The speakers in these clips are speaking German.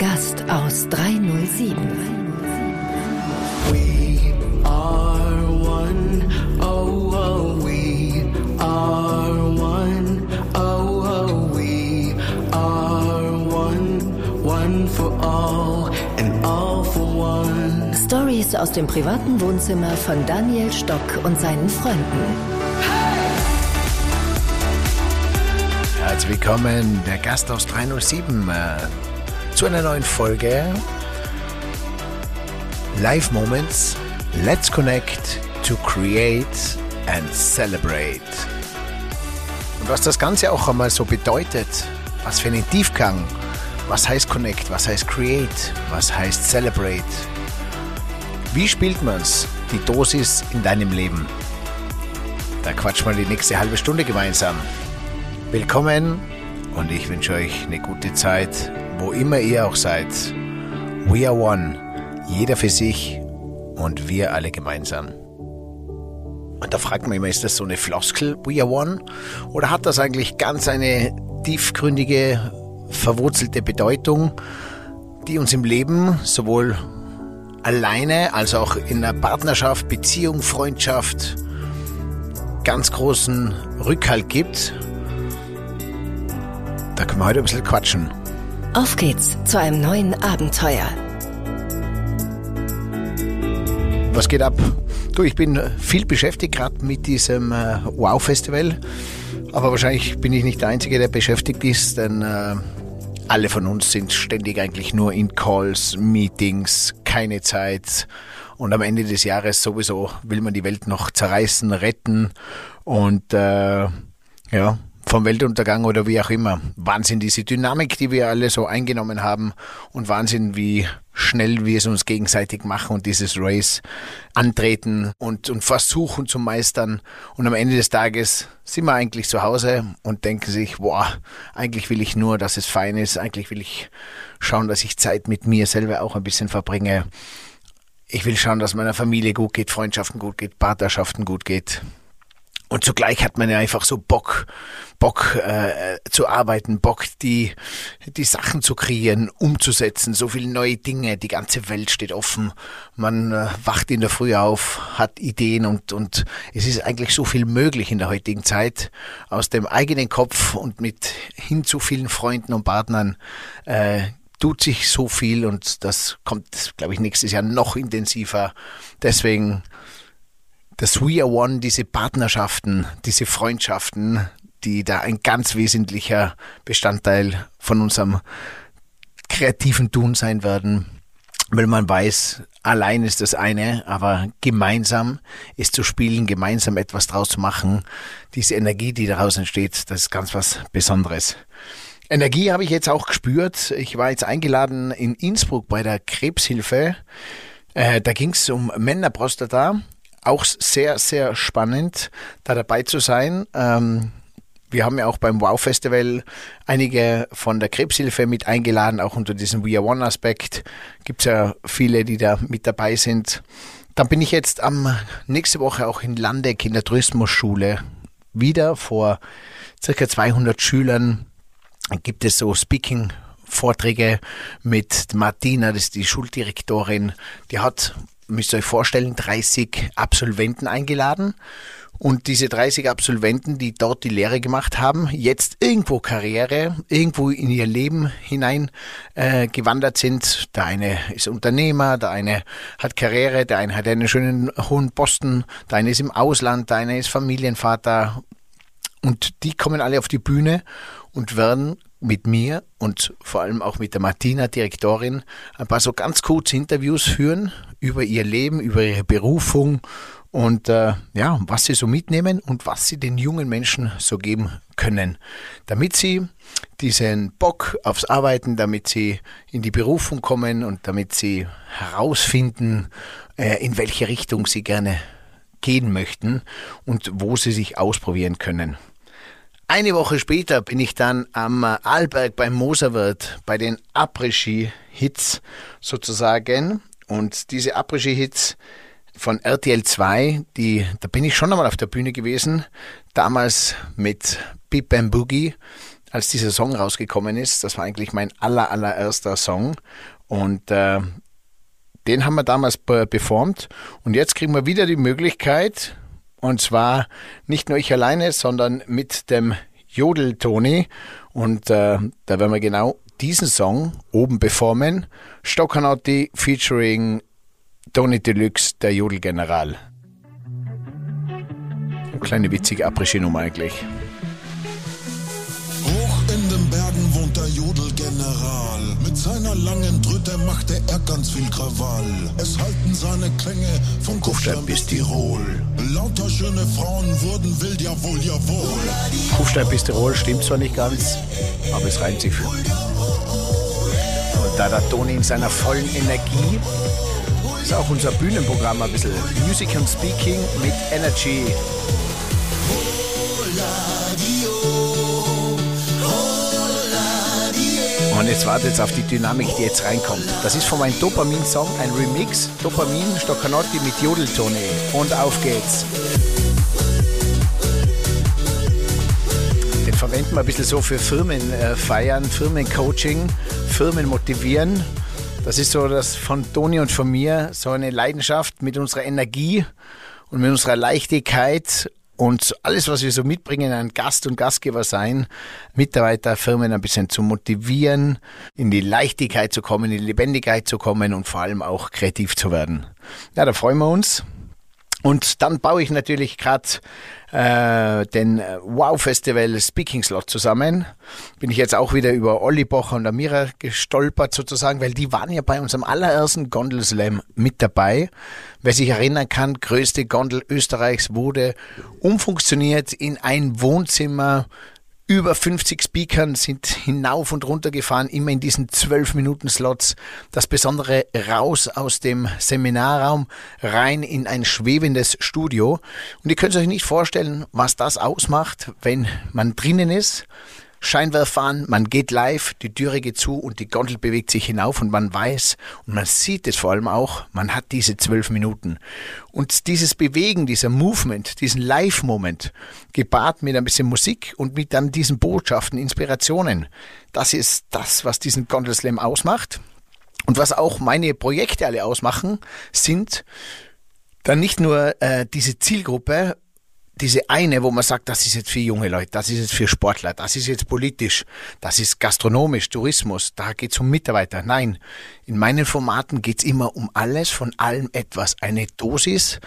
Gast aus 307. We are one, oh, oh, we are one, oh, oh, we are one, one for all and all for one. Stories aus dem privaten Wohnzimmer von Daniel Stock und seinen Freunden. Herzlich willkommen, der Gast aus 307, äh, zu einer neuen Folge Live Moments. Let's connect to create and celebrate. Und was das Ganze auch einmal so bedeutet, was für einen Tiefgang, was heißt connect, was heißt create, was heißt celebrate. Wie spielt man's? Die Dosis in deinem Leben. Da quatschen wir die nächste halbe Stunde gemeinsam. Willkommen und ich wünsche euch eine gute Zeit, wo immer ihr auch seid. We are one, jeder für sich und wir alle gemeinsam. Und da fragt man immer, ist das so eine Floskel, We are one? Oder hat das eigentlich ganz eine tiefgründige, verwurzelte Bedeutung, die uns im Leben sowohl alleine als auch in einer Partnerschaft, Beziehung, Freundschaft ganz großen Rückhalt gibt? Da können wir heute ein bisschen quatschen. Auf geht's zu einem neuen Abenteuer. Was geht ab? Du, ich bin viel beschäftigt gerade mit diesem äh, Wow-Festival. Aber wahrscheinlich bin ich nicht der Einzige, der beschäftigt ist, denn äh, alle von uns sind ständig eigentlich nur in Calls, Meetings, keine Zeit. Und am Ende des Jahres sowieso will man die Welt noch zerreißen, retten. Und äh, ja, vom Weltuntergang oder wie auch immer. Wahnsinn, diese Dynamik, die wir alle so eingenommen haben und Wahnsinn, wie schnell wir es uns gegenseitig machen und dieses Race antreten und, und versuchen zu meistern. Und am Ende des Tages sind wir eigentlich zu Hause und denken sich, boah, eigentlich will ich nur, dass es fein ist. Eigentlich will ich schauen, dass ich Zeit mit mir selber auch ein bisschen verbringe. Ich will schauen, dass meiner Familie gut geht, Freundschaften gut geht, Partnerschaften gut geht. Und zugleich hat man ja einfach so Bock, Bock äh, zu arbeiten, Bock die die Sachen zu kreieren, umzusetzen, so viele neue Dinge, die ganze Welt steht offen. Man äh, wacht in der Früh auf, hat Ideen und und es ist eigentlich so viel möglich in der heutigen Zeit aus dem eigenen Kopf und mit hin zu vielen Freunden und Partnern äh, tut sich so viel und das kommt, glaube ich, nächstes Jahr noch intensiver. Deswegen das We Are One, diese Partnerschaften, diese Freundschaften, die da ein ganz wesentlicher Bestandteil von unserem kreativen Tun sein werden, weil man weiß, allein ist das eine, aber gemeinsam ist zu spielen, gemeinsam etwas draus zu machen, diese Energie, die daraus entsteht, das ist ganz was Besonderes. Energie habe ich jetzt auch gespürt. Ich war jetzt eingeladen in Innsbruck bei der Krebshilfe. Äh, da ging es um Männerprostata auch sehr, sehr spannend, da dabei zu sein. Ähm, wir haben ja auch beim Wow-Festival einige von der Krebshilfe mit eingeladen, auch unter diesem We Are One-Aspekt. Gibt es ja viele, die da mit dabei sind. Dann bin ich jetzt am nächste Woche auch in Landeck in der Tourismusschule wieder vor circa 200 Schülern. Gibt es so Speaking Vorträge mit Martina, das ist die Schuldirektorin. Die hat müsst ihr euch vorstellen, 30 Absolventen eingeladen. Und diese 30 Absolventen, die dort die Lehre gemacht haben, jetzt irgendwo Karriere, irgendwo in ihr Leben hinein äh, gewandert sind. Der eine ist Unternehmer, der eine hat Karriere, der eine hat einen schönen hohen Posten, der eine ist im Ausland, der eine ist Familienvater. Und die kommen alle auf die Bühne und werden mit mir und vor allem auch mit der Martina, Direktorin, ein paar so ganz kurze Interviews führen über ihr Leben, über ihre Berufung und äh, ja, was sie so mitnehmen und was sie den jungen Menschen so geben können, damit sie diesen Bock aufs Arbeiten, damit sie in die Berufung kommen und damit sie herausfinden, äh, in welche Richtung sie gerne gehen möchten und wo sie sich ausprobieren können. Eine Woche später bin ich dann am Arlberg beim Moserwirt bei den Après-Ski-Hits sozusagen. Und diese Après-Ski-Hits von RTL 2, die, da bin ich schon einmal auf der Bühne gewesen. Damals mit Pip and Boogie als dieser Song rausgekommen ist. Das war eigentlich mein aller, allererster Song. Und äh, den haben wir damals performt. Und jetzt kriegen wir wieder die Möglichkeit, und zwar nicht nur ich alleine, sondern mit dem Jodel-Toni. Und äh, da werden wir genau diesen Song oben performen. Stockanotti featuring Tony Deluxe, der Jodelgeneral. Eine kleine witzige Après-Ski-Nummer eigentlich. Jodelgeneral. Seiner langen Tröte machte er ganz viel Krawall. Es halten seine Klänge von Kufstein bis Tirol. Lauter schöne Frauen wurden wild, jawohl, jawohl. Kufstein bis Tirol stimmt zwar nicht ganz, aber es reimt sich. Und da der Toni in seiner vollen Energie ist auch unser Bühnenprogramm ein bisschen Music and Speaking mit Energy. Und jetzt wartet auf die Dynamik, die jetzt reinkommt. Das ist von meinem Dopamin-Song ein Remix. Dopamin, Stoccanotti mit Jodeltone. Und auf geht's. Den verwenden wir ein bisschen so für Firmenfeiern, Firmencoaching, Firmen motivieren. Das ist so das von Toni und von mir, so eine Leidenschaft mit unserer Energie und mit unserer Leichtigkeit und alles, was wir so mitbringen, ein Gast und Gastgeber sein, Mitarbeiter, Firmen ein bisschen zu motivieren, in die Leichtigkeit zu kommen, in die Lebendigkeit zu kommen und vor allem auch kreativ zu werden. Ja, da freuen wir uns. Und dann baue ich natürlich gerade äh, den äh, Wow Festival Speaking Slot zusammen. Bin ich jetzt auch wieder über Olli Bocher und Amira gestolpert sozusagen, weil die waren ja bei unserem allerersten Gondel Slam mit dabei. Wer sich erinnern kann, größte Gondel Österreichs wurde umfunktioniert in ein Wohnzimmer über 50 Speakern sind hinauf und runter gefahren, immer in diesen 12 Minuten Slots. Das Besondere raus aus dem Seminarraum, rein in ein schwebendes Studio. Und ihr könnt euch nicht vorstellen, was das ausmacht, wenn man drinnen ist Scheinwerfer an, man geht live, die Türe geht zu und die Gondel bewegt sich hinauf und man weiß und man sieht es vor allem auch, man hat diese zwölf Minuten. Und dieses Bewegen, dieser Movement, diesen Live-Moment, gepaart mit ein bisschen Musik und mit dann diesen Botschaften, Inspirationen, das ist das, was diesen Gondel Slam ausmacht. Und was auch meine Projekte alle ausmachen, sind dann nicht nur äh, diese Zielgruppe, diese eine, wo man sagt, das ist jetzt für junge Leute, das ist jetzt für Sportler, das ist jetzt politisch, das ist gastronomisch, Tourismus, da geht es um Mitarbeiter. Nein, in meinen Formaten geht es immer um alles, von allem etwas. Eine Dosis,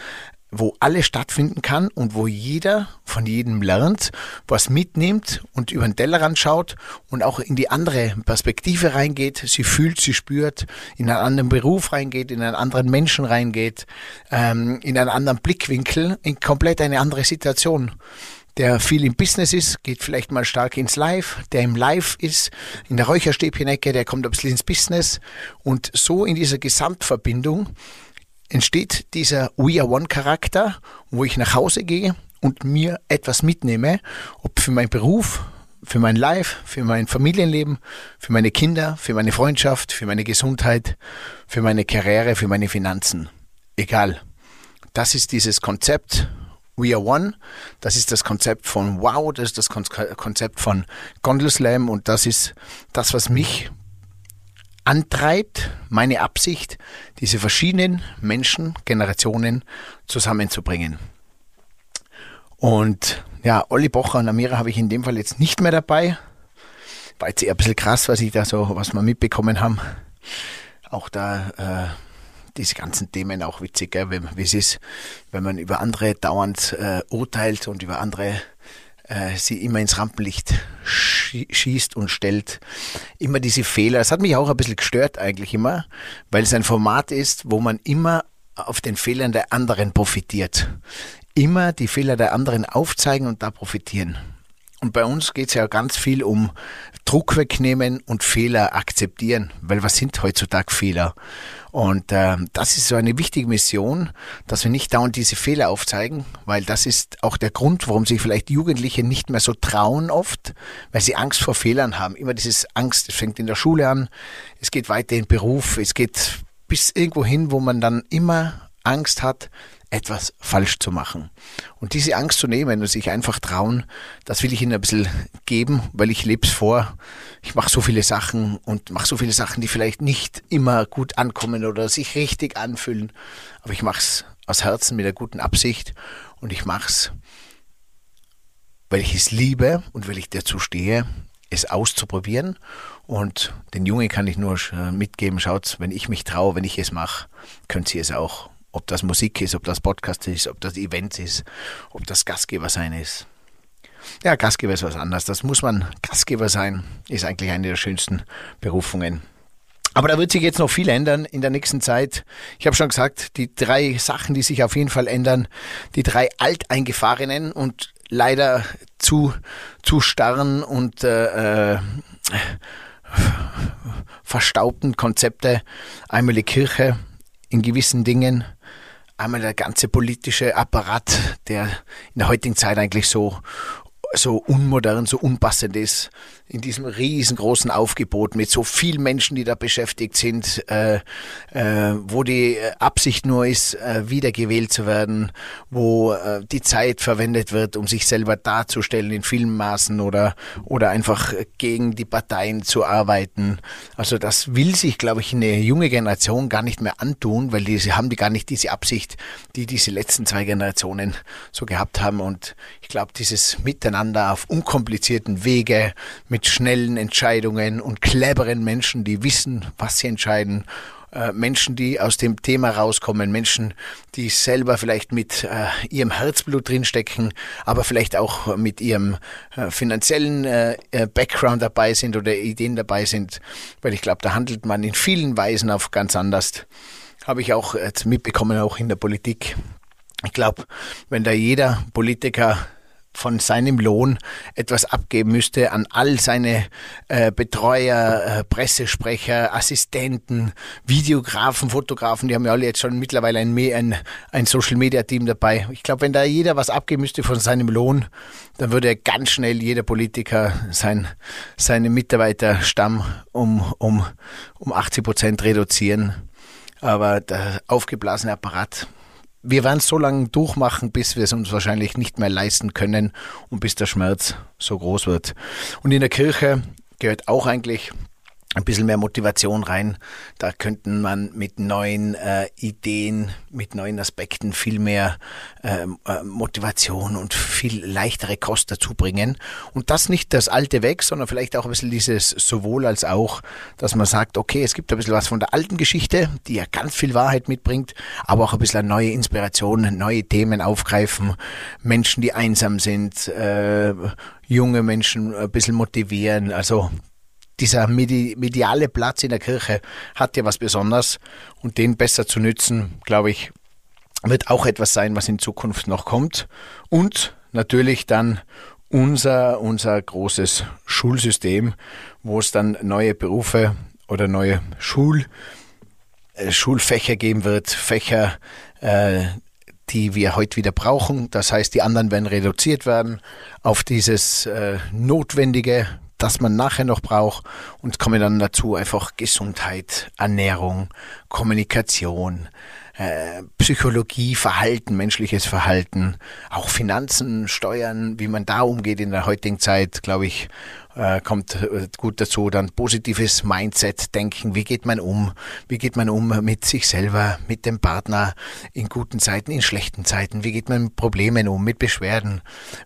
wo alles stattfinden kann und wo jeder von jedem lernt, was mitnimmt und über den Tellerrand schaut und auch in die andere Perspektive reingeht. Sie fühlt, sie spürt, in einen anderen Beruf reingeht, in einen anderen Menschen reingeht, ähm, in einen anderen Blickwinkel, in komplett eine andere Situation. Der viel im Business ist, geht vielleicht mal stark ins Live. Der im Live ist, in der Räucherstäbchenecke, der kommt ein bisschen ins Business. Und so in dieser Gesamtverbindung entsteht dieser We Are One Charakter, wo ich nach Hause gehe und mir etwas mitnehme, ob für meinen Beruf, für mein Life, für mein Familienleben, für meine Kinder, für meine Freundschaft, für meine Gesundheit, für meine Karriere, für meine Finanzen. Egal. Das ist dieses Konzept We Are One. Das ist das Konzept von Wow, das ist das Konzept von Gondel Slam und das ist das, was mich antreibt, meine Absicht, diese verschiedenen Menschen, Generationen zusammenzubringen. Und ja, Olli Bocher und Amira habe ich in dem Fall jetzt nicht mehr dabei. War jetzt eher ein bisschen krass, was ich da so, was wir mitbekommen haben. Auch da äh, diese ganzen Themen auch witzig, gell? wie es ist, wenn man über andere dauernd äh, urteilt und über andere äh, sie immer ins Rampenlicht schießt und stellt. Immer diese Fehler. Das hat mich auch ein bisschen gestört eigentlich immer, weil es ein Format ist, wo man immer auf den Fehlern der anderen profitiert. Immer die Fehler der anderen aufzeigen und da profitieren. Und bei uns geht es ja ganz viel um Druck wegnehmen und Fehler akzeptieren, weil was sind heutzutage Fehler? Und äh, das ist so eine wichtige Mission, dass wir nicht dauernd diese Fehler aufzeigen, weil das ist auch der Grund, warum sich vielleicht Jugendliche nicht mehr so trauen oft, weil sie Angst vor Fehlern haben. Immer dieses Angst, es fängt in der Schule an, es geht weiter in Beruf, es geht bis irgendwo hin, wo man dann immer Angst hat, etwas falsch zu machen. Und diese Angst zu nehmen und sich einfach trauen, das will ich ihnen ein bisschen geben, weil ich lebe es vor. Ich mache so viele Sachen und mache so viele Sachen, die vielleicht nicht immer gut ankommen oder sich richtig anfühlen. Aber ich mache es aus Herzen mit einer guten Absicht und ich mache es, weil ich es liebe und weil ich dazu stehe, es auszuprobieren. Und den Jungen kann ich nur mitgeben, schaut, wenn ich mich traue, wenn ich es mache, könnt ihr es auch. Ob das Musik ist, ob das Podcast ist, ob das Event ist, ob das Gastgeber sein ist. Ja, Gastgeber ist was anderes. Das muss man Gastgeber sein, ist eigentlich eine der schönsten Berufungen. Aber da wird sich jetzt noch viel ändern in der nächsten Zeit. Ich habe schon gesagt, die drei Sachen, die sich auf jeden Fall ändern, die drei alteingefahrenen und leider zu, zu starren und äh, äh, verstaubten Konzepte. Einmal die Kirche in gewissen Dingen, einmal der ganze politische Apparat, der in der heutigen Zeit eigentlich so so unmodern, so unpassend ist, in diesem riesengroßen Aufgebot mit so vielen Menschen, die da beschäftigt sind, äh, äh, wo die Absicht nur ist, äh, wiedergewählt zu werden, wo äh, die Zeit verwendet wird, um sich selber darzustellen in Filmmaßen oder, oder einfach gegen die Parteien zu arbeiten. Also das will sich, glaube ich, eine junge Generation gar nicht mehr antun, weil die, haben die gar nicht diese Absicht, die diese letzten zwei Generationen so gehabt haben. Und ich glaube, dieses Miteinander auf unkomplizierten Wege mit schnellen Entscheidungen und cleveren Menschen, die wissen, was sie entscheiden. Äh, Menschen, die aus dem Thema rauskommen, Menschen, die selber vielleicht mit äh, ihrem Herzblut drinstecken, aber vielleicht auch mit ihrem äh, finanziellen äh, äh, Background dabei sind oder Ideen dabei sind, weil ich glaube, da handelt man in vielen Weisen auf ganz anders. Habe ich auch mitbekommen, auch in der Politik. Ich glaube, wenn da jeder Politiker von seinem Lohn etwas abgeben müsste an all seine äh, Betreuer, äh, Pressesprecher, Assistenten, Videografen, Fotografen, die haben ja alle jetzt schon mittlerweile ein, ein, ein Social-Media-Team dabei. Ich glaube, wenn da jeder was abgeben müsste von seinem Lohn, dann würde ganz schnell jeder Politiker sein, seine Mitarbeiterstamm um, um, um 80 Prozent reduzieren. Aber der aufgeblasene Apparat wir werden es so lange durchmachen, bis wir es uns wahrscheinlich nicht mehr leisten können und bis der Schmerz so groß wird. Und in der Kirche gehört auch eigentlich ein bisschen mehr Motivation rein. Da könnten man mit neuen äh, Ideen, mit neuen Aspekten viel mehr ähm, äh, Motivation und viel leichtere Kost dazu bringen. Und das nicht das Alte weg, sondern vielleicht auch ein bisschen dieses sowohl als auch, dass man sagt, okay, es gibt ein bisschen was von der alten Geschichte, die ja ganz viel Wahrheit mitbringt, aber auch ein bisschen neue Inspirationen, neue Themen aufgreifen, Menschen, die einsam sind, äh, junge Menschen ein bisschen motivieren. Also dieser mediale Platz in der Kirche hat ja was Besonderes und den besser zu nützen, glaube ich, wird auch etwas sein, was in Zukunft noch kommt. Und natürlich dann unser, unser großes Schulsystem, wo es dann neue Berufe oder neue Schul, äh, Schulfächer geben wird, Fächer, äh, die wir heute wieder brauchen. Das heißt, die anderen werden reduziert werden auf dieses äh, notwendige das man nachher noch braucht. Und kommen dann dazu einfach Gesundheit, Ernährung, Kommunikation, äh, Psychologie, Verhalten, menschliches Verhalten, auch Finanzen, Steuern, wie man da umgeht in der heutigen Zeit, glaube ich, äh, kommt äh, gut dazu. Dann positives Mindset, denken, wie geht man um, wie geht man um mit sich selber, mit dem Partner in guten Zeiten, in schlechten Zeiten, wie geht man mit Problemen um, mit Beschwerden,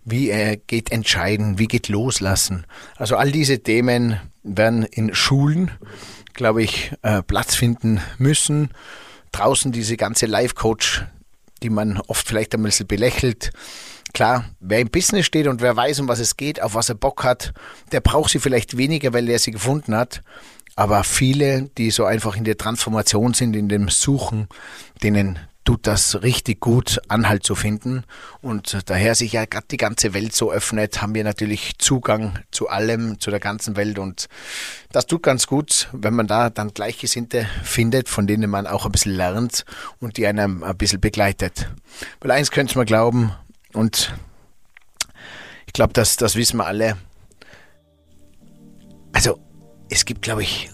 wie geht entscheiden, wie geht loslassen. Also all diese Themen werden in Schulen, glaube ich, Platz finden müssen. Draußen diese ganze Life-Coach, die man oft vielleicht ein bisschen belächelt, Klar, wer im Business steht und wer weiß, um was es geht, auf was er Bock hat, der braucht sie vielleicht weniger, weil er sie gefunden hat. Aber viele, die so einfach in der Transformation sind, in dem Suchen, denen tut das richtig gut, Anhalt zu finden. Und daher sich ja gerade die ganze Welt so öffnet, haben wir natürlich Zugang zu allem, zu der ganzen Welt. Und das tut ganz gut, wenn man da dann Gleichgesinnte findet, von denen man auch ein bisschen lernt und die einem ein bisschen begleitet. Weil eins könnte man glauben, und ich glaube, das, das wissen wir alle. Also, es gibt, glaube ich,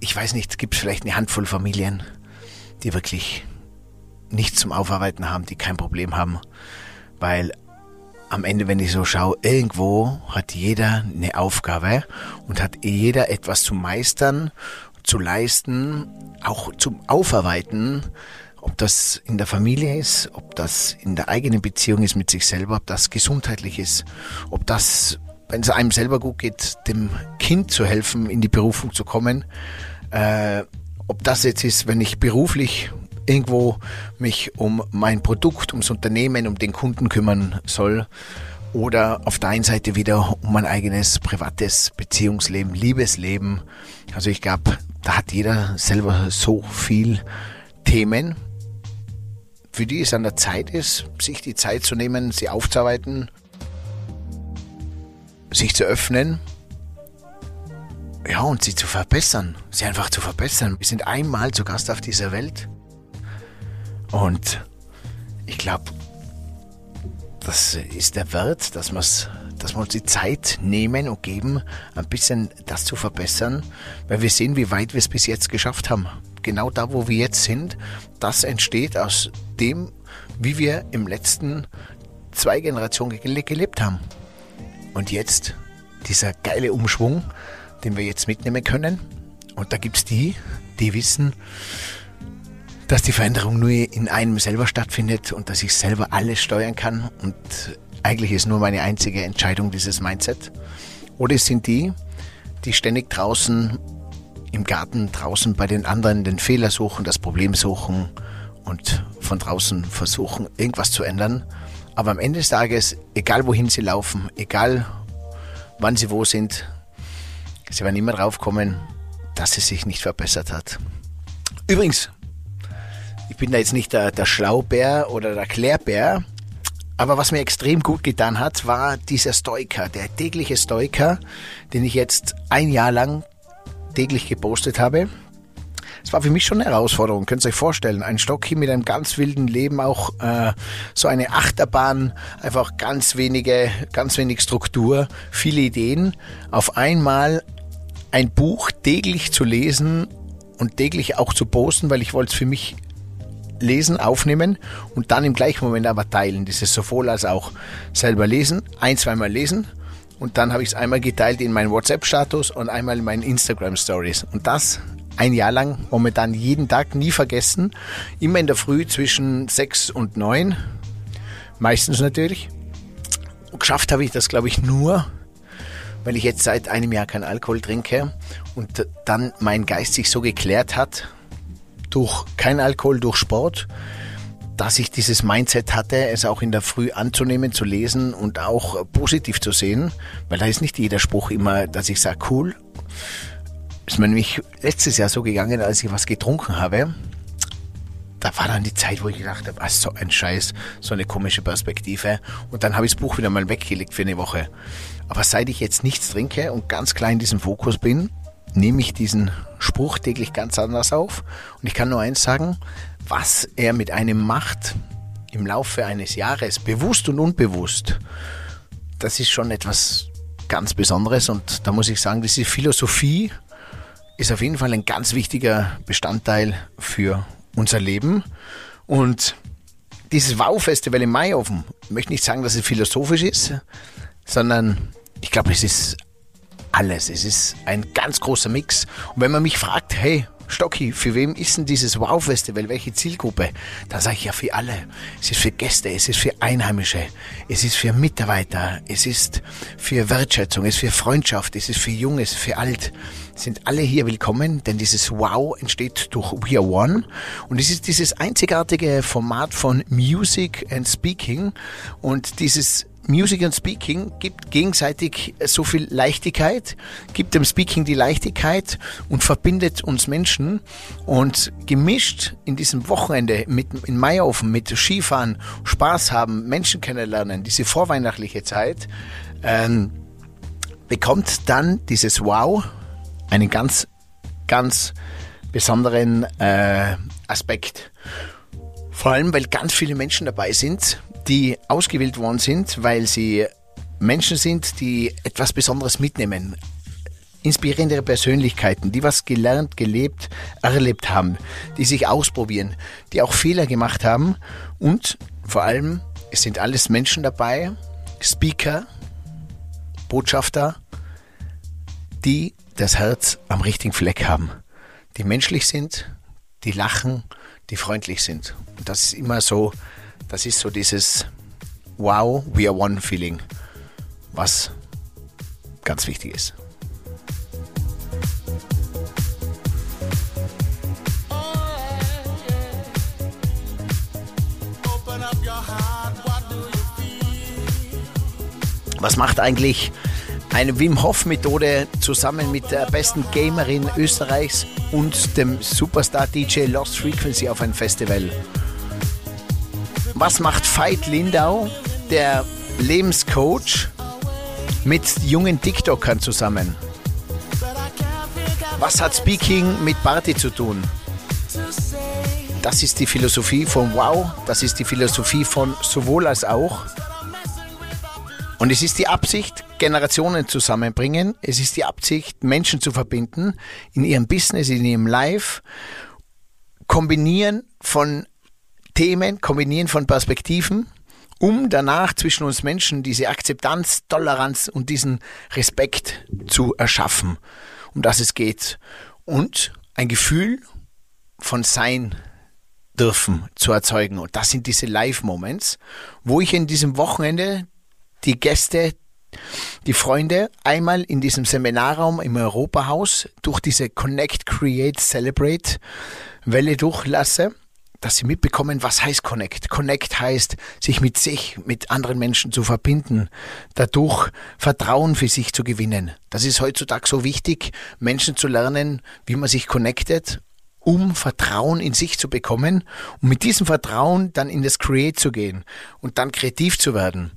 ich weiß nicht, es gibt vielleicht eine Handvoll Familien, die wirklich nichts zum Aufarbeiten haben, die kein Problem haben. Weil am Ende, wenn ich so schaue, irgendwo hat jeder eine Aufgabe und hat jeder etwas zu meistern, zu leisten, auch zum Aufarbeiten, ob das in der Familie ist, ob das in der eigenen Beziehung ist mit sich selber, ob das gesundheitlich ist, ob das, wenn es einem selber gut geht, dem Kind zu helfen, in die Berufung zu kommen, äh, ob das jetzt ist, wenn ich beruflich irgendwo mich um mein Produkt, ums Unternehmen, um den Kunden kümmern soll oder auf der einen Seite wieder um mein eigenes privates Beziehungsleben, Liebesleben. Also ich glaube, da hat jeder selber so viel Themen, für die es an der Zeit ist, sich die Zeit zu nehmen, sie aufzuarbeiten, sich zu öffnen ja, und sie zu verbessern, sie einfach zu verbessern. Wir sind einmal zu Gast auf dieser Welt und ich glaube, das ist der Wert, dass, dass wir uns die Zeit nehmen und geben, ein bisschen das zu verbessern, weil wir sehen, wie weit wir es bis jetzt geschafft haben. Genau da, wo wir jetzt sind, das entsteht aus dem, wie wir im letzten zwei Generationen gelebt haben. Und jetzt dieser geile Umschwung, den wir jetzt mitnehmen können. Und da gibt es die, die wissen, dass die Veränderung nur in einem selber stattfindet und dass ich selber alles steuern kann und eigentlich ist nur meine einzige Entscheidung dieses Mindset. Oder es sind die, die ständig draußen im Garten, draußen bei den anderen den Fehler suchen, das Problem suchen und von draußen versuchen, irgendwas zu ändern. Aber am Ende des Tages, egal wohin sie laufen, egal wann sie wo sind, sie werden immer drauf kommen, dass es sich nicht verbessert hat. Übrigens, ich bin da jetzt nicht der, der Schlaubär oder der Klärbär, aber was mir extrem gut getan hat, war dieser Stoiker, der tägliche Stoiker, den ich jetzt ein Jahr lang täglich gepostet habe. Es war für mich schon eine Herausforderung, könnt ihr euch vorstellen. Ein Stocki mit einem ganz wilden Leben, auch äh, so eine Achterbahn, einfach ganz wenige, ganz wenig Struktur, viele Ideen. Auf einmal ein Buch täglich zu lesen und täglich auch zu posten, weil ich wollte es für mich lesen, aufnehmen und dann im gleichen Moment aber teilen. Das ist sowohl als auch selber lesen, ein, zweimal lesen und dann habe ich es einmal geteilt in meinen WhatsApp-Status und einmal in meinen Instagram-Stories. Und das ein Jahr lang, momentan jeden Tag, nie vergessen. Immer in der Früh zwischen sechs und neun, meistens natürlich. Und geschafft habe ich das, glaube ich, nur, weil ich jetzt seit einem Jahr keinen Alkohol trinke und dann mein Geist sich so geklärt hat durch kein Alkohol, durch Sport, dass ich dieses Mindset hatte, es auch in der Früh anzunehmen, zu lesen und auch positiv zu sehen, weil da ist nicht jeder Spruch immer, dass ich sage, cool. Ist mir nämlich letztes Jahr so gegangen, als ich was getrunken habe. Da war dann die Zeit, wo ich gedacht habe, was so ein Scheiß, so eine komische Perspektive. Und dann habe ich das Buch wieder mal weggelegt für eine Woche. Aber seit ich jetzt nichts trinke und ganz klar in diesem Fokus bin, nehme ich diesen Spruch täglich ganz anders auf. Und ich kann nur eins sagen, was er mit einem macht im Laufe eines Jahres, bewusst und unbewusst, das ist schon etwas ganz Besonderes. Und da muss ich sagen, diese Philosophie ist auf jeden Fall ein ganz wichtiger Bestandteil für unser Leben. Und dieses Wow-Festival im Maiofen, ich möchte nicht sagen, dass es philosophisch ist, sondern ich glaube, es ist alles. Es ist ein ganz großer Mix. Und wenn man mich fragt, hey, Stocki, für wem ist denn dieses Wow-Festival? Welche Zielgruppe? Da sage ich ja für alle. Es ist für Gäste, es ist für Einheimische, es ist für Mitarbeiter, es ist für Wertschätzung, es ist für Freundschaft, es ist für Jung, es ist für Alt. Sind alle hier willkommen, denn dieses Wow entsteht durch We Are One. Und es ist dieses einzigartige Format von Music and Speaking. Und dieses Music and Speaking gibt gegenseitig so viel Leichtigkeit, gibt dem Speaking die Leichtigkeit und verbindet uns Menschen. Und gemischt in diesem Wochenende mit in Maiofen mit Skifahren, Spaß haben, Menschen kennenlernen, diese vorweihnachtliche Zeit, ähm, bekommt dann dieses Wow einen ganz, ganz besonderen äh, Aspekt. Vor allem, weil ganz viele Menschen dabei sind, die ausgewählt worden sind, weil sie Menschen sind, die etwas Besonderes mitnehmen. inspirierende Persönlichkeiten, die was gelernt, gelebt, erlebt haben, die sich ausprobieren, die auch Fehler gemacht haben und vor allem, es sind alles Menschen dabei, Speaker, Botschafter, die das Herz am richtigen Fleck haben, die menschlich sind, die lachen, die freundlich sind. Und das ist immer so, das ist so dieses Wow, we are one Feeling, was ganz wichtig ist. Was macht eigentlich eine Wim Hof Methode zusammen mit der besten Gamerin Österreichs und dem Superstar DJ Lost Frequency auf ein Festival? Was macht Veit Lindau, der Lebenscoach, mit jungen TikTokern zusammen? Was hat Speaking mit Party zu tun? Das ist die Philosophie von Wow, das ist die Philosophie von sowohl als auch. Und es ist die Absicht, Generationen zusammenbringen. Es ist die Absicht, Menschen zu verbinden in ihrem Business, in ihrem Life. Kombinieren von Themen, kombinieren von Perspektiven, um danach zwischen uns Menschen diese Akzeptanz, Toleranz und diesen Respekt zu erschaffen, um das es geht. Und ein Gefühl von Sein dürfen zu erzeugen. Und das sind diese Live-Moments, wo ich in diesem Wochenende die Gäste, die Freunde einmal in diesem Seminarraum im Europahaus durch diese Connect, Create, Celebrate Welle durchlasse, dass sie mitbekommen, was heißt Connect. Connect heißt, sich mit sich, mit anderen Menschen zu verbinden, dadurch Vertrauen für sich zu gewinnen. Das ist heutzutage so wichtig, Menschen zu lernen, wie man sich connectet um Vertrauen in sich zu bekommen und mit diesem Vertrauen dann in das Create zu gehen und dann kreativ zu werden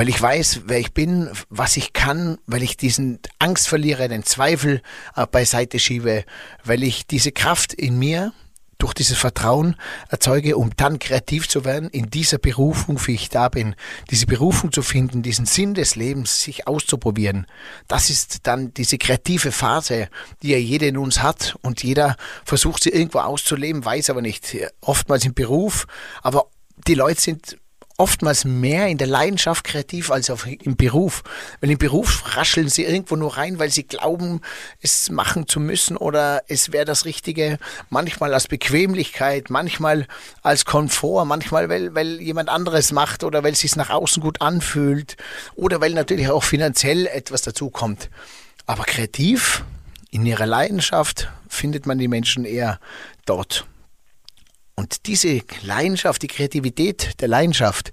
weil ich weiß, wer ich bin, was ich kann, weil ich diesen Angst verliere, den Zweifel äh, beiseite schiebe, weil ich diese Kraft in mir durch dieses Vertrauen erzeuge, um dann kreativ zu werden in dieser Berufung, wie ich da bin, diese Berufung zu finden, diesen Sinn des Lebens, sich auszuprobieren. Das ist dann diese kreative Phase, die ja jeder in uns hat und jeder versucht sie irgendwo auszuleben, weiß aber nicht. Oftmals im Beruf, aber die Leute sind oftmals mehr in der Leidenschaft kreativ als auf, im Beruf. Weil im Beruf rascheln sie irgendwo nur rein, weil sie glauben, es machen zu müssen oder es wäre das Richtige. Manchmal als Bequemlichkeit, manchmal als Komfort, manchmal weil, weil jemand anderes macht oder weil es sich nach außen gut anfühlt oder weil natürlich auch finanziell etwas dazu kommt. Aber kreativ, in ihrer Leidenschaft, findet man die Menschen eher dort. Und diese Leidenschaft, die Kreativität der Leidenschaft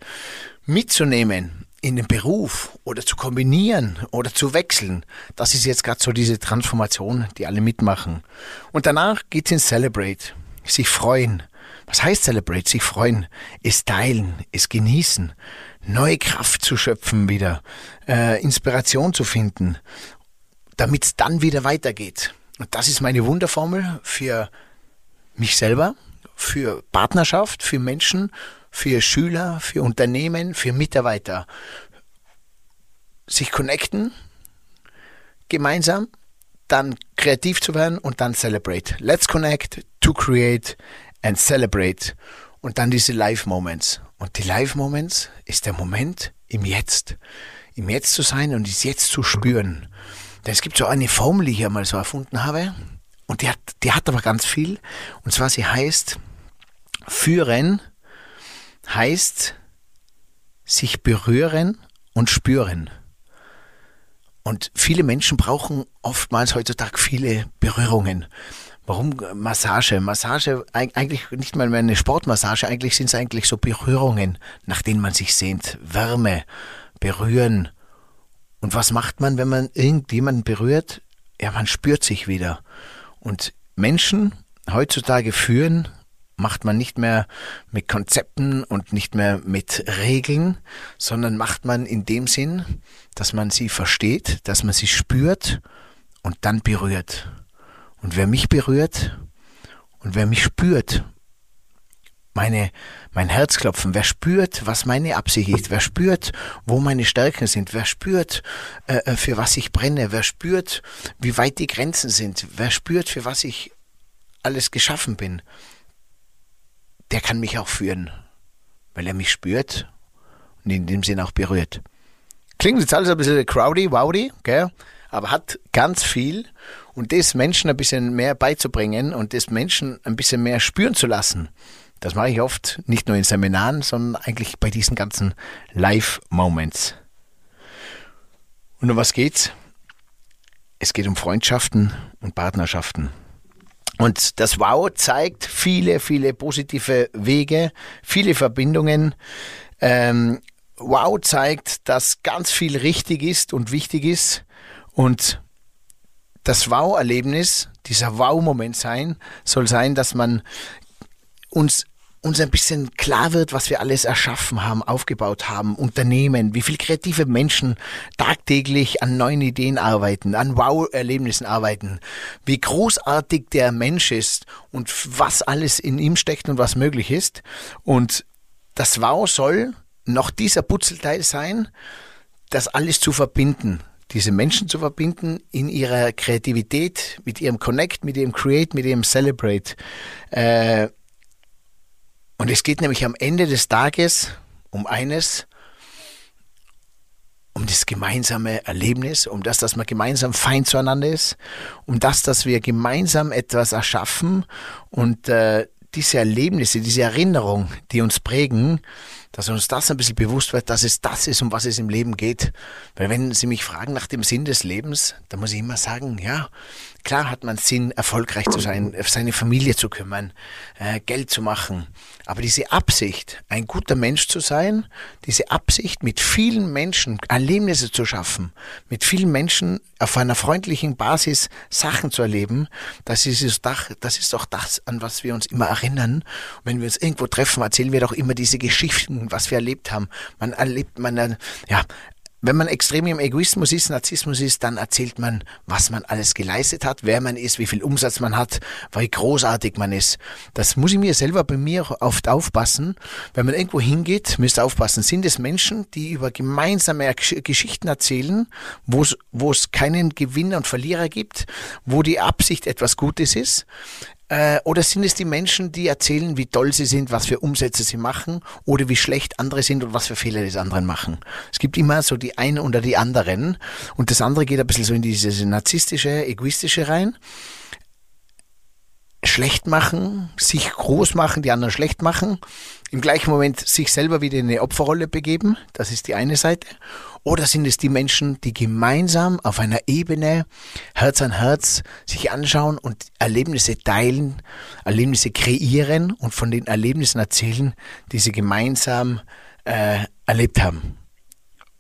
mitzunehmen in den Beruf oder zu kombinieren oder zu wechseln, das ist jetzt gerade so diese Transformation, die alle mitmachen. Und danach geht es in Celebrate, sich freuen. Was heißt Celebrate? Sich freuen, es teilen, es genießen, neue Kraft zu schöpfen wieder, äh, Inspiration zu finden, damit es dann wieder weitergeht. Und das ist meine Wunderformel für mich selber, für Partnerschaft, für Menschen, für Schüler, für Unternehmen, für Mitarbeiter. Sich connecten, gemeinsam, dann kreativ zu werden und dann celebrate. Let's connect, to create and celebrate. Und dann diese Live-Moments. Und die Live-Moments ist der Moment im Jetzt. Im Jetzt zu sein und es jetzt zu spüren. Denn es gibt so eine Formel, die ich einmal so erfunden habe. Und die hat, die hat aber ganz viel. Und zwar sie heißt, führen heißt sich berühren und spüren. Und viele Menschen brauchen oftmals heutzutage viele Berührungen. Warum Massage? Massage eigentlich nicht mal mehr eine Sportmassage, eigentlich sind es eigentlich so Berührungen, nach denen man sich sehnt. Wärme, berühren. Und was macht man, wenn man irgendjemanden berührt? Ja, man spürt sich wieder. Und Menschen heutzutage führen, macht man nicht mehr mit Konzepten und nicht mehr mit Regeln, sondern macht man in dem Sinn, dass man sie versteht, dass man sie spürt und dann berührt. Und wer mich berührt und wer mich spürt, meine, mein Herzklopfen? Wer spürt, was meine Absicht ist? Wer spürt, wo meine Stärken sind? Wer spürt, äh, äh, für was ich brenne? Wer spürt, wie weit die Grenzen sind? Wer spürt, für was ich alles geschaffen bin? Der kann mich auch führen, weil er mich spürt und in dem Sinn auch berührt. Klingt jetzt alles ein bisschen crowdy, wowdy, gell? aber hat ganz viel und das Menschen ein bisschen mehr beizubringen und das Menschen ein bisschen mehr spüren zu lassen. Das mache ich oft, nicht nur in Seminaren, sondern eigentlich bei diesen ganzen Live-Moments. Und um was geht's? Es geht um Freundschaften und Partnerschaften. Und das Wow zeigt viele, viele positive Wege, viele Verbindungen. Ähm, wow zeigt, dass ganz viel richtig ist und wichtig ist. Und das Wow-Erlebnis, dieser Wow-Moment sein, soll sein, dass man uns uns ein bisschen klar wird, was wir alles erschaffen haben, aufgebaut haben, Unternehmen, wie viele kreative Menschen tagtäglich an neuen Ideen arbeiten, an Wow-Erlebnissen arbeiten, wie großartig der Mensch ist und was alles in ihm steckt und was möglich ist. Und das Wow soll noch dieser Putzelteil sein, das alles zu verbinden, diese Menschen zu verbinden in ihrer Kreativität, mit ihrem Connect, mit ihrem Create, mit ihrem Celebrate. Äh, und es geht nämlich am Ende des Tages um eines, um das gemeinsame Erlebnis, um das, dass man gemeinsam fein zueinander ist, um das, dass wir gemeinsam etwas erschaffen und äh, diese Erlebnisse, diese Erinnerung, die uns prägen, dass uns das ein bisschen bewusst wird, dass es das ist, um was es im Leben geht. Weil wenn Sie mich fragen nach dem Sinn des Lebens, dann muss ich immer sagen, ja, klar hat man Sinn, erfolgreich zu sein, seine Familie zu kümmern, äh, Geld zu machen. Aber diese Absicht, ein guter Mensch zu sein, diese Absicht, mit vielen Menschen Erlebnisse zu schaffen, mit vielen Menschen auf einer freundlichen Basis Sachen zu erleben, das ist, das, das ist doch das, an was wir uns immer erinnern. Und wenn wir uns irgendwo treffen, erzählen wir doch immer diese Geschichten, was wir erlebt haben. Man erlebt, man, ja, wenn man extrem im Egoismus ist, Narzissmus ist, dann erzählt man, was man alles geleistet hat, wer man ist, wie viel Umsatz man hat, wie großartig man ist. Das muss ich mir selber bei mir oft aufpassen. Wenn man irgendwo hingeht, müsst ihr aufpassen. Sind es Menschen, die über gemeinsame Geschichten erzählen, wo es keinen Gewinner und Verlierer gibt, wo die Absicht etwas Gutes ist? Äh, oder sind es die Menschen, die erzählen, wie toll sie sind, was für Umsätze sie machen oder wie schlecht andere sind und was für Fehler die anderen machen? Es gibt immer so die einen oder die anderen und das andere geht ein bisschen so in diese narzisstische, egoistische rein. Schlecht machen, sich groß machen, die anderen schlecht machen, im gleichen Moment sich selber wieder in eine Opferrolle begeben, das ist die eine Seite. Oder sind es die Menschen, die gemeinsam auf einer Ebene Herz an Herz sich anschauen und Erlebnisse teilen, Erlebnisse kreieren und von den Erlebnissen erzählen, die sie gemeinsam äh, erlebt haben?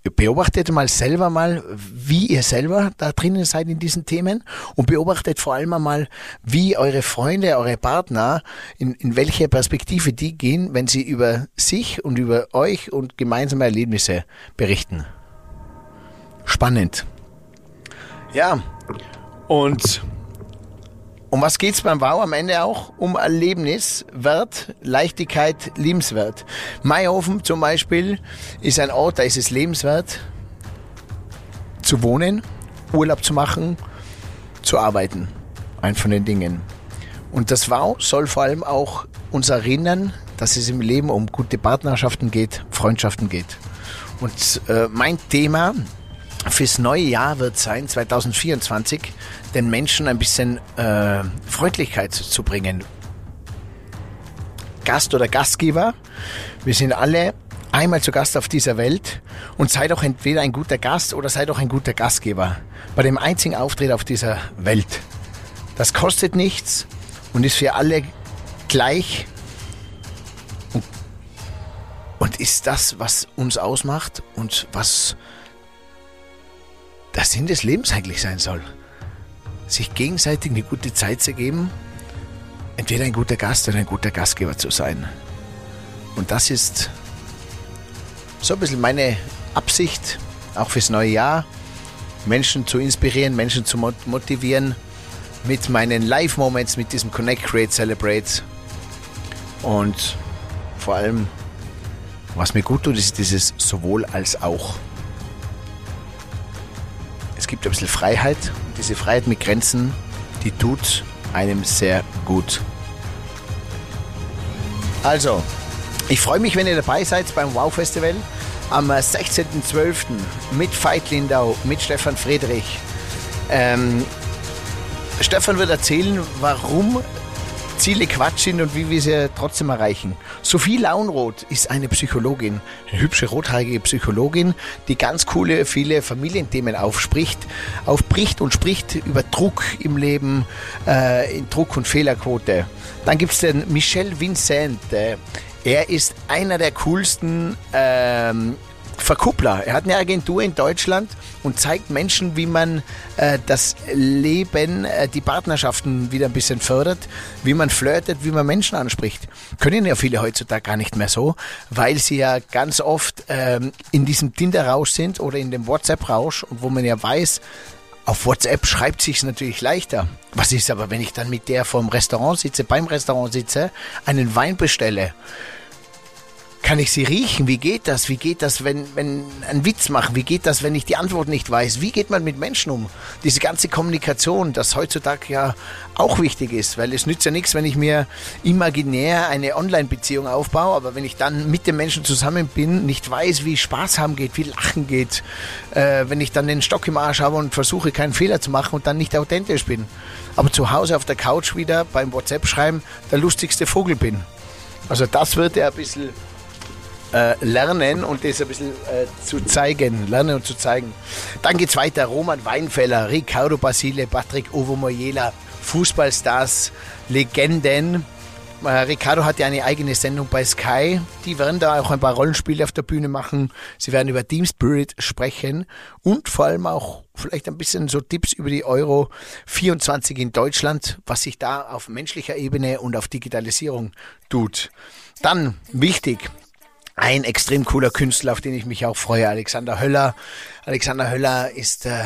Beobachtet mal selber mal, wie ihr selber da drinnen seid in diesen Themen und beobachtet vor allem mal, wie eure Freunde, eure Partner, in, in welche Perspektive die gehen, wenn sie über sich und über euch und gemeinsame Erlebnisse berichten spannend. Ja, und um was geht es beim Wow am Ende auch? Um Erlebnis, Wert, Leichtigkeit, liebenswert. Mayhofen zum Beispiel ist ein Ort, da ist es lebenswert zu wohnen, Urlaub zu machen, zu arbeiten. Ein von den Dingen. Und das Wow soll vor allem auch uns erinnern, dass es im Leben um gute Partnerschaften geht, Freundschaften geht. Und äh, mein Thema fürs neue Jahr wird sein, 2024, den Menschen ein bisschen äh, Freundlichkeit zu bringen. Gast oder Gastgeber, wir sind alle einmal zu Gast auf dieser Welt und sei doch entweder ein guter Gast oder sei doch ein guter Gastgeber bei dem einzigen Auftritt auf dieser Welt. Das kostet nichts und ist für alle gleich und, und ist das, was uns ausmacht und was der Sinn des Lebens eigentlich sein soll. Sich gegenseitig eine gute Zeit zu geben, entweder ein guter Gast oder ein guter Gastgeber zu sein. Und das ist so ein bisschen meine Absicht, auch fürs neue Jahr, Menschen zu inspirieren, Menschen zu motivieren mit meinen Live-Moments, mit diesem Connect, Create, Celebrate. Und vor allem, was mir gut tut, ist dieses sowohl als auch. Es gibt ein bisschen Freiheit und diese Freiheit mit Grenzen, die tut einem sehr gut. Also, ich freue mich, wenn ihr dabei seid beim Wow Festival am 16.12. mit Veit Lindau, mit Stefan Friedrich. Ähm, Stefan wird erzählen, warum Ziele Quatsch sind und wie wir sie trotzdem erreichen. Sophie Launroth ist eine Psychologin, eine hübsche rothaarige Psychologin, die ganz coole, viele Familienthemen aufspricht, aufbricht und spricht über Druck im Leben, äh, in Druck und Fehlerquote. Dann gibt es den Michel Vincent. Äh, er ist einer der coolsten ähm, Verkuppler. Er hat eine Agentur in Deutschland und zeigt Menschen, wie man äh, das Leben, äh, die Partnerschaften wieder ein bisschen fördert, wie man flirtet, wie man Menschen anspricht. Können ja viele heutzutage gar nicht mehr so, weil sie ja ganz oft ähm, in diesem Tinder-Rausch sind oder in dem WhatsApp-Rausch und wo man ja weiß, auf WhatsApp schreibt sich's natürlich leichter. Was ist aber, wenn ich dann mit der vorm Restaurant sitze, beim Restaurant sitze, einen Wein bestelle? Kann ich sie riechen? Wie geht das? Wie geht das, wenn, wenn ein Witz machen? Wie geht das, wenn ich die Antwort nicht weiß? Wie geht man mit Menschen um? Diese ganze Kommunikation, das heutzutage ja auch wichtig ist, weil es nützt ja nichts, wenn ich mir imaginär eine Online-Beziehung aufbaue, aber wenn ich dann mit dem Menschen zusammen bin, nicht weiß, wie Spaß haben geht, wie Lachen geht, äh, wenn ich dann den Stock im Arsch habe und versuche, keinen Fehler zu machen und dann nicht authentisch bin, aber zu Hause auf der Couch wieder beim WhatsApp-Schreiben der lustigste Vogel bin. Also das wird ja ein bisschen äh, lernen und das ein bisschen äh, zu zeigen, lernen und zu zeigen. Dann geht's weiter. Roman Weinfeller, Ricardo Basile, Patrick Ovo Moyela, Fußballstars, Legenden. Äh, Ricardo hat ja eine eigene Sendung bei Sky. Die werden da auch ein paar Rollenspiele auf der Bühne machen. Sie werden über Team Spirit sprechen und vor allem auch vielleicht ein bisschen so Tipps über die Euro 24 in Deutschland, was sich da auf menschlicher Ebene und auf Digitalisierung tut. Dann wichtig, ein extrem cooler Künstler, auf den ich mich auch freue, Alexander Höller. Alexander Höller ist äh,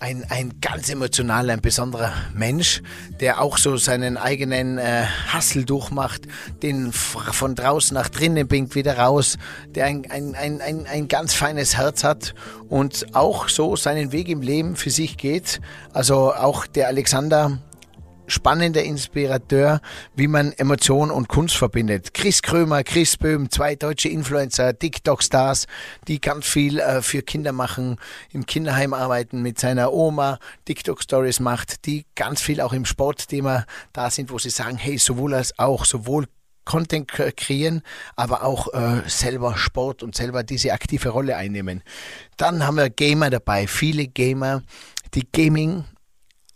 ein, ein ganz emotionaler, ein besonderer Mensch, der auch so seinen eigenen äh, Hassel durchmacht, den von draußen nach drinnen bringt, wieder raus, der ein, ein, ein, ein, ein ganz feines Herz hat und auch so seinen Weg im Leben für sich geht. Also auch der Alexander spannender Inspirateur, wie man Emotion und Kunst verbindet. Chris Krömer, Chris Böhm, zwei deutsche Influencer, TikTok-Stars, die ganz viel äh, für Kinder machen, im Kinderheim arbeiten, mit seiner Oma TikTok-Stories macht, die ganz viel auch im Sportthema da sind, wo sie sagen, hey, sowohl als auch, sowohl Content kreieren, aber auch äh, selber Sport und selber diese aktive Rolle einnehmen. Dann haben wir Gamer dabei, viele Gamer, die Gaming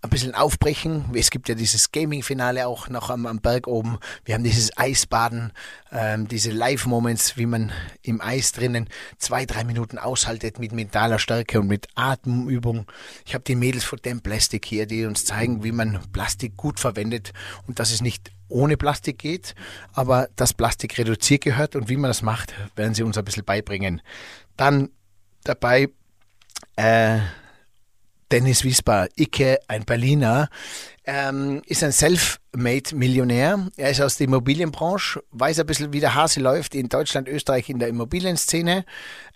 ein bisschen aufbrechen. Es gibt ja dieses Gaming-Finale auch noch am, am, Berg oben. Wir haben dieses Eisbaden, ähm, diese Live-Moments, wie man im Eis drinnen zwei, drei Minuten aushaltet mit mentaler Stärke und mit Atemübung. Ich habe die Mädels von Dem Plastic hier, die uns zeigen, wie man Plastik gut verwendet und dass es nicht ohne Plastik geht, aber dass Plastik reduziert gehört und wie man das macht, werden sie uns ein bisschen beibringen. Dann dabei äh, Dennis Wiesper, Icke, ein Berliner, ähm, ist ein Self-Made-Millionär. Er ist aus der Immobilienbranche, weiß ein bisschen, wie der Hase läuft in Deutschland, Österreich in der Immobilienszene.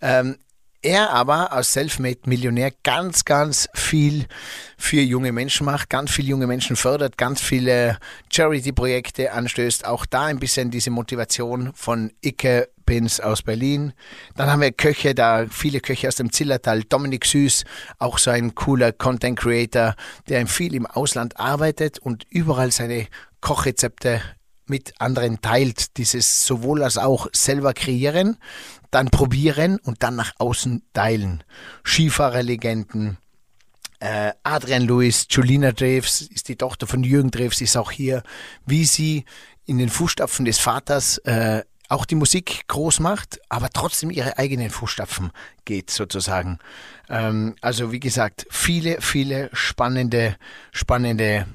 Ähm, er aber als Selfmade-Millionär ganz, ganz viel für junge Menschen macht, ganz viele junge Menschen fördert, ganz viele Charity-Projekte anstößt. Auch da ein bisschen diese Motivation von Icke Pins aus Berlin. Dann haben wir Köche, da viele Köche aus dem Zillertal. Dominik Süß, auch so ein cooler Content Creator, der viel im Ausland arbeitet und überall seine Kochrezepte mit anderen teilt. Dieses sowohl als auch selber kreieren dann probieren und dann nach außen teilen. Skifahrerlegenden. Äh, Adrian Lewis, Julina Dreves ist die Tochter von Jürgen Dreves, ist auch hier, wie sie in den Fußstapfen des Vaters äh, auch die Musik groß macht, aber trotzdem ihre eigenen Fußstapfen geht sozusagen. Ähm, also wie gesagt, viele, viele spannende, spannende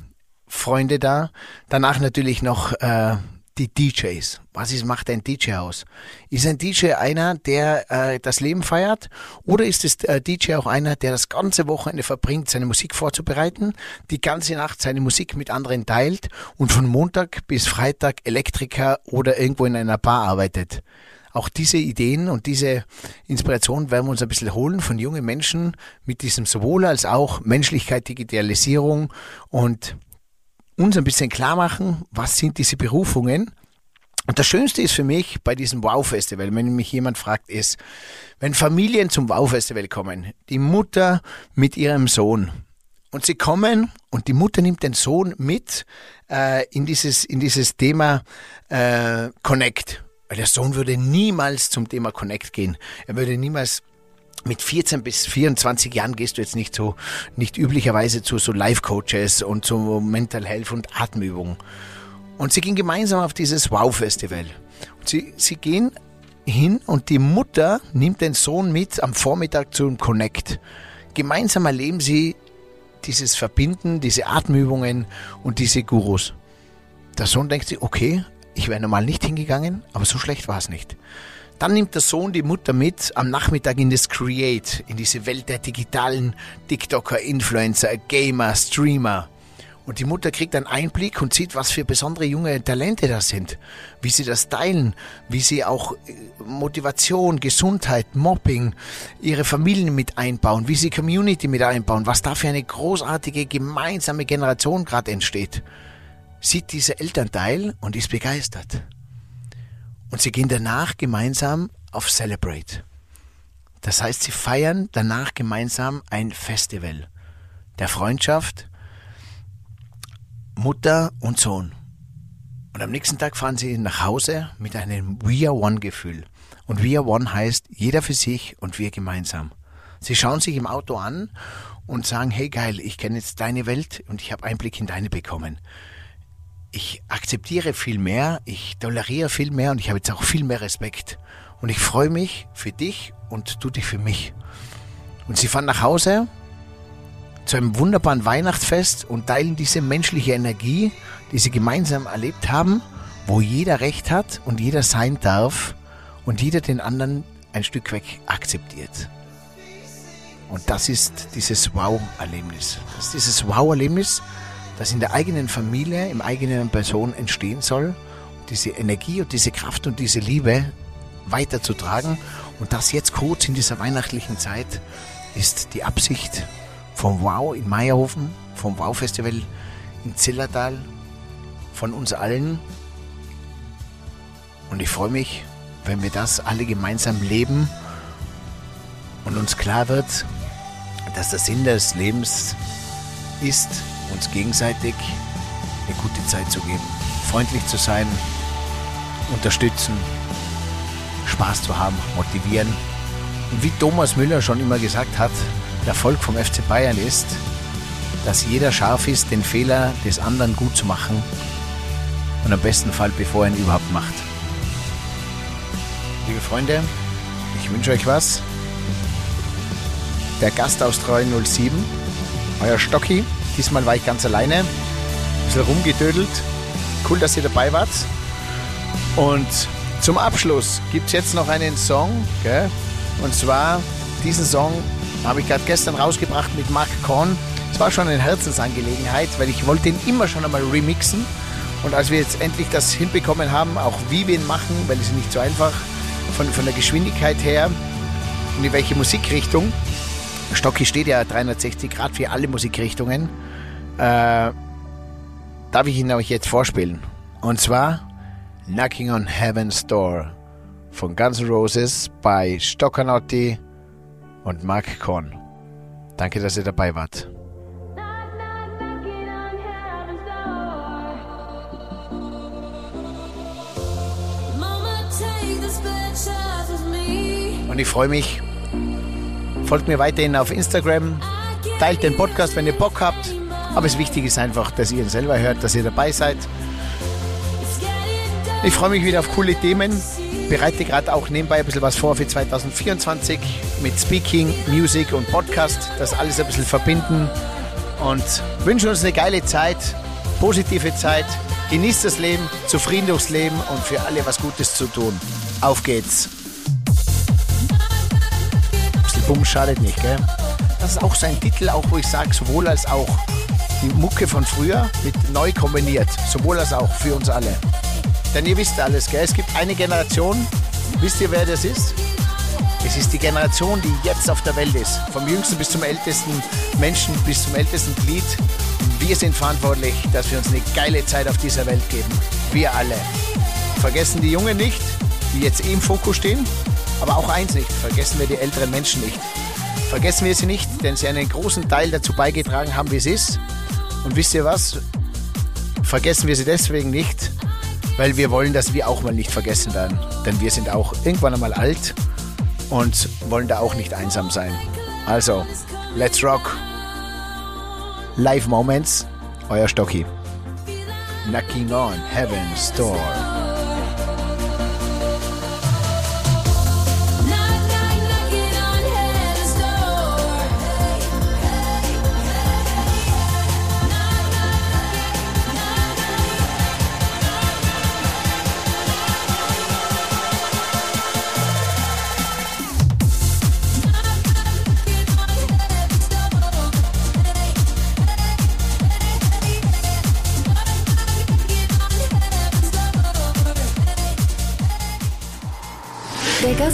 Freunde da. Danach natürlich noch äh, die DJs. Was ist, macht ein DJ aus? Ist ein DJ einer, der äh, das Leben feiert? Oder ist es äh, DJ auch einer, der das ganze Wochenende verbringt, seine Musik vorzubereiten, die ganze Nacht seine Musik mit anderen teilt und von Montag bis Freitag Elektriker oder irgendwo in einer Bar arbeitet? Auch diese Ideen und diese Inspiration werden wir uns ein bisschen holen von jungen Menschen mit diesem sowohl als auch Menschlichkeit, Digitalisierung und uns ein bisschen klar machen, was sind diese Berufungen. Und das Schönste ist für mich bei diesem Wow-Festival, wenn mich jemand fragt, ist, wenn Familien zum Wow-Festival kommen, die Mutter mit ihrem Sohn, und sie kommen und die Mutter nimmt den Sohn mit äh, in, dieses, in dieses Thema äh, Connect. Weil der Sohn würde niemals zum Thema Connect gehen. Er würde niemals mit 14 bis 24 Jahren gehst du jetzt nicht so, nicht üblicherweise zu so Life-Coaches und zu Mental Health und Atemübungen. Und sie gehen gemeinsam auf dieses Wow-Festival. Sie, sie gehen hin und die Mutter nimmt den Sohn mit am Vormittag zum Connect. Gemeinsam erleben sie dieses Verbinden, diese Atemübungen und diese Gurus. Der Sohn denkt sich, okay, ich wäre normal nicht hingegangen, aber so schlecht war es nicht. Dann nimmt der Sohn die Mutter mit am Nachmittag in das Create, in diese Welt der digitalen TikToker, Influencer, Gamer, Streamer. Und die Mutter kriegt einen Einblick und sieht, was für besondere junge Talente das sind. Wie sie das teilen, wie sie auch äh, Motivation, Gesundheit, Mobbing, ihre Familien mit einbauen, wie sie Community mit einbauen, was da für eine großartige gemeinsame Generation gerade entsteht. Sieht dieser Elternteil und ist begeistert. Und sie gehen danach gemeinsam auf Celebrate. Das heißt, sie feiern danach gemeinsam ein Festival der Freundschaft, Mutter und Sohn. Und am nächsten Tag fahren sie nach Hause mit einem We Are One Gefühl. Und We Are One heißt jeder für sich und wir gemeinsam. Sie schauen sich im Auto an und sagen, hey geil, ich kenne jetzt deine Welt und ich habe Einblick in deine bekommen ich akzeptiere viel mehr, ich toleriere viel mehr und ich habe jetzt auch viel mehr Respekt. Und ich freue mich für dich und du dich für mich. Und sie fahren nach Hause zu einem wunderbaren Weihnachtsfest und teilen diese menschliche Energie, die sie gemeinsam erlebt haben, wo jeder Recht hat und jeder sein darf und jeder den anderen ein Stück weg akzeptiert. Und das ist dieses Wow-Erlebnis. Das ist dieses Wow-Erlebnis, das in der eigenen Familie, im eigenen Person entstehen soll, diese Energie und diese Kraft und diese Liebe weiterzutragen. Und das jetzt kurz in dieser weihnachtlichen Zeit ist die Absicht vom Wow in Meierhofen, vom Wow Festival in Zillertal, von uns allen. Und ich freue mich, wenn wir das alle gemeinsam leben und uns klar wird, dass der Sinn des Lebens ist, uns gegenseitig eine gute Zeit zu geben, freundlich zu sein, unterstützen, Spaß zu haben, motivieren. Und wie Thomas Müller schon immer gesagt hat, der Erfolg vom FC Bayern ist, dass jeder scharf ist, den Fehler des anderen gut zu machen und am besten Fall, bevor er ihn überhaupt macht. Liebe Freunde, ich wünsche euch was. Der Gast aus 307, euer Stocki, Diesmal war ich ganz alleine, ein bisschen rumgedödelt. Cool, dass ihr dabei wart. Und zum Abschluss gibt es jetzt noch einen Song. Gell? Und zwar, diesen Song habe ich gerade gestern rausgebracht mit Mark Korn. Es war schon eine Herzensangelegenheit, weil ich wollte ihn immer schon einmal remixen. Und als wir jetzt endlich das hinbekommen haben, auch wie wir ihn machen, weil es nicht so einfach, von, von der Geschwindigkeit her und in welche Musikrichtung. Stocki steht ja 360 Grad für alle Musikrichtungen. Äh, darf ich ihn euch jetzt vorspielen. Und zwar Knocking on Heaven's Door von Guns N' Roses bei Stoccanotti und Mark Korn. Danke, dass ihr dabei wart. Und ich freue mich. Folgt mir weiterhin auf Instagram. Teilt den Podcast, wenn ihr Bock habt. Aber das Wichtige ist einfach, dass ihr ihn selber hört, dass ihr dabei seid. Ich freue mich wieder auf coole Themen. Bereite gerade auch nebenbei ein bisschen was vor für 2024 mit Speaking, Music und Podcast. Das alles ein bisschen verbinden und wünschen uns eine geile Zeit, positive Zeit. Genießt das Leben, zufrieden durchs Leben und für alle was Gutes zu tun. Auf geht's. Bumm schadet nicht, gell? Das ist auch sein Titel, auch wo ich sage, sowohl als auch. Die Mucke von früher mit neu kombiniert. Sowohl als auch für uns alle. Denn ihr wisst alles, gell? Es gibt eine Generation, wisst ihr, wer das ist? Es ist die Generation, die jetzt auf der Welt ist. Vom jüngsten bis zum ältesten Menschen bis zum ältesten Glied. Wir sind verantwortlich, dass wir uns eine geile Zeit auf dieser Welt geben. Wir alle. Vergessen die Jungen nicht, die jetzt im Fokus stehen. Aber auch eins nicht, vergessen wir die älteren Menschen nicht. Vergessen wir sie nicht, denn sie einen großen Teil dazu beigetragen haben, wie es ist. Und wisst ihr was? Vergessen wir sie deswegen nicht, weil wir wollen, dass wir auch mal nicht vergessen werden. Denn wir sind auch irgendwann einmal alt und wollen da auch nicht einsam sein. Also, let's rock. Live Moments, euer Stocki. Knocking on Heaven's Door.